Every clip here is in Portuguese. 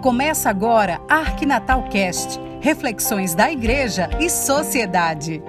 Começa agora Arquinatal Cast, reflexões da igreja e sociedade.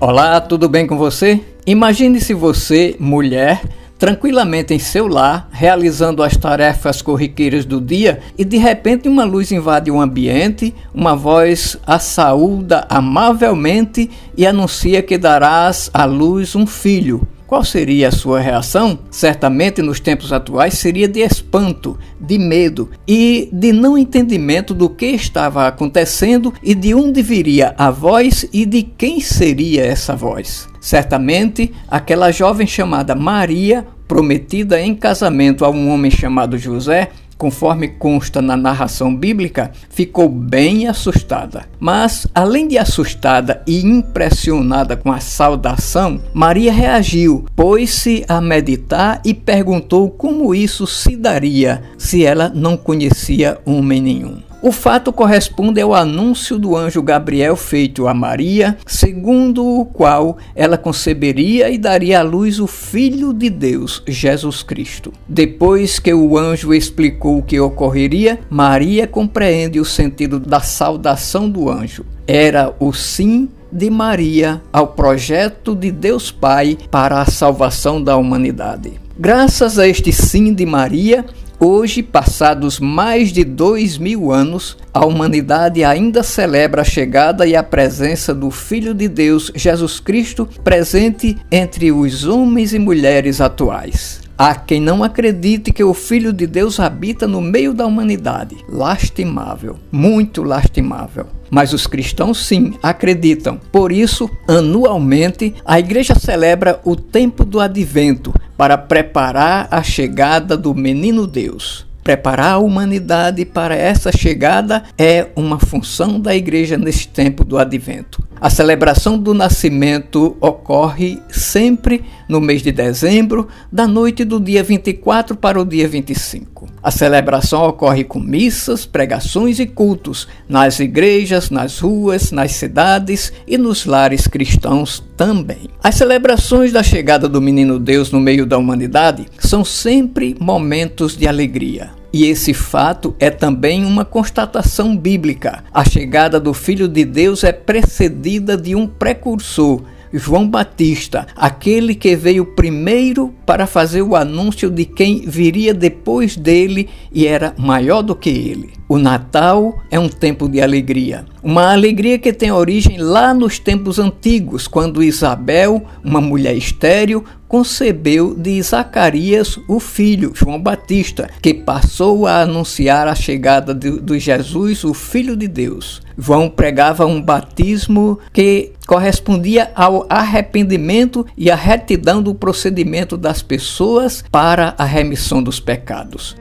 Olá, tudo bem com você? Imagine se você, mulher, tranquilamente em seu lar, realizando as tarefas corriqueiras do dia e de repente uma luz invade o ambiente, uma voz a saúda amavelmente e anuncia que darás à luz um filho. Qual seria a sua reação? Certamente nos tempos atuais seria de espanto, de medo e de não entendimento do que estava acontecendo e de onde viria a voz e de quem seria essa voz. Certamente aquela jovem chamada Maria, prometida em casamento a um homem chamado José, conforme consta na narração bíblica, ficou bem assustada. Mas, além de assustada e impressionada com a saudação, Maria reagiu, pôs-se a meditar e perguntou como isso se daria se ela não conhecia homem nenhum. O fato corresponde ao anúncio do anjo Gabriel feito a Maria, segundo o qual ela conceberia e daria à luz o Filho de Deus, Jesus Cristo. Depois que o anjo explicou o que ocorreria, Maria compreende o sentido da saudação do anjo. Era o sim de Maria ao projeto de Deus Pai para a salvação da humanidade. Graças a este sim de Maria, Hoje, passados mais de dois mil anos, a humanidade ainda celebra a chegada e a presença do Filho de Deus, Jesus Cristo, presente entre os homens e mulheres atuais. Há quem não acredite que o Filho de Deus habita no meio da humanidade. Lastimável, muito lastimável. Mas os cristãos sim acreditam. Por isso, anualmente, a igreja celebra o tempo do advento para preparar a chegada do menino Deus. Preparar a humanidade para essa chegada é uma função da igreja neste tempo do advento. A celebração do nascimento ocorre sempre no mês de dezembro, da noite do dia 24 para o dia 25. A celebração ocorre com missas, pregações e cultos nas igrejas, nas ruas, nas cidades e nos lares cristãos também. As celebrações da chegada do menino Deus no meio da humanidade são sempre momentos de alegria. E esse fato é também uma constatação bíblica. A chegada do Filho de Deus é precedida de um precursor, João Batista, aquele que veio primeiro para fazer o anúncio de quem viria depois dele e era maior do que ele. O Natal é um tempo de alegria. Uma alegria que tem origem lá nos tempos antigos, quando Isabel, uma mulher estéril, concebeu de Zacarias o filho, João Batista, que passou a anunciar a chegada de, de Jesus, o Filho de Deus. João pregava um batismo que correspondia ao arrependimento e à retidão do procedimento das pessoas para a remissão dos pecados.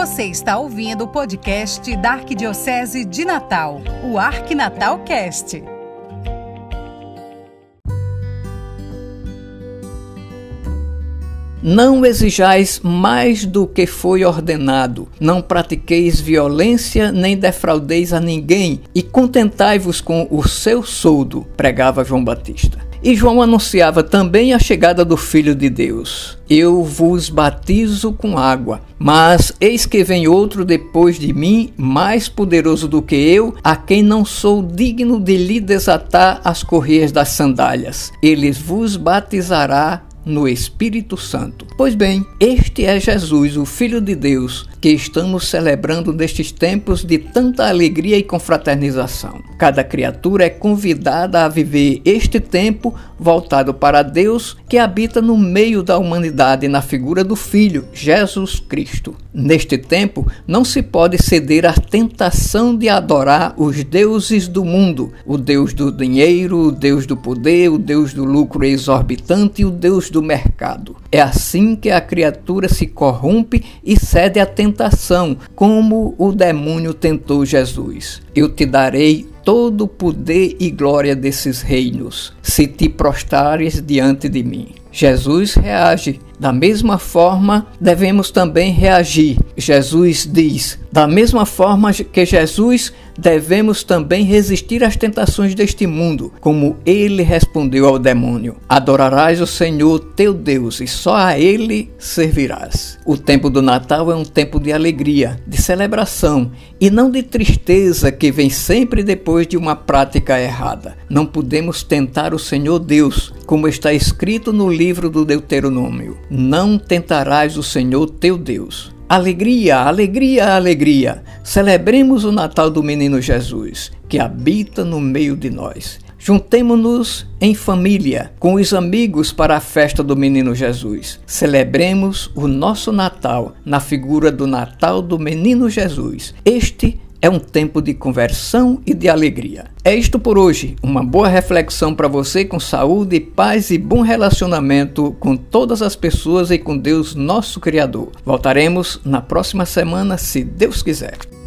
Você está ouvindo o podcast da Arquidiocese de Natal, o Arquinatal Cast. Não exijais mais do que foi ordenado, não pratiqueis violência, nem defraudeis a ninguém, e contentai-vos com o seu soldo, pregava João Batista. E João anunciava também a chegada do Filho de Deus. Eu vos batizo com água, mas eis que vem outro depois de mim, mais poderoso do que eu, a quem não sou digno de lhe desatar as correias das sandálias. Ele vos batizará no Espírito Santo. Pois bem, este é Jesus, o Filho de Deus, que estamos celebrando nestes tempos de tanta alegria e confraternização. Cada criatura é convidada a viver este tempo voltado para Deus que habita no meio da humanidade na figura do Filho, Jesus Cristo. Neste tempo, não se pode ceder à tentação de adorar os deuses do mundo, o Deus do dinheiro, o Deus do poder, o Deus do lucro exorbitante e o Deus do mercado. É assim que a criatura se corrompe e cede à tentação como o demônio tentou Jesus. Eu te darei todo o poder e glória desses reinos, se te prostrares diante de mim. Jesus reage Da mesma forma, devemos também reagir. Jesus diz: da mesma forma que Jesus, devemos também resistir às tentações deste mundo, como ele respondeu ao demônio: Adorarás o Senhor teu Deus e só a ele servirás. O tempo do Natal é um tempo de alegria, de celebração e não de tristeza que vem sempre depois de uma prática errada. Não podemos tentar o Senhor Deus, como está escrito no livro do Deuteronômio: Não tentarás o Senhor teu Deus. Alegria, alegria, alegria! Celebremos o Natal do Menino Jesus, que habita no meio de nós. Juntemo-nos em família com os amigos para a festa do Menino Jesus. Celebremos o nosso Natal na figura do Natal do Menino Jesus. Este é um tempo de conversão e de alegria. É isto por hoje. Uma boa reflexão para você com saúde, paz e bom relacionamento com todas as pessoas e com Deus, nosso Criador. Voltaremos na próxima semana, se Deus quiser.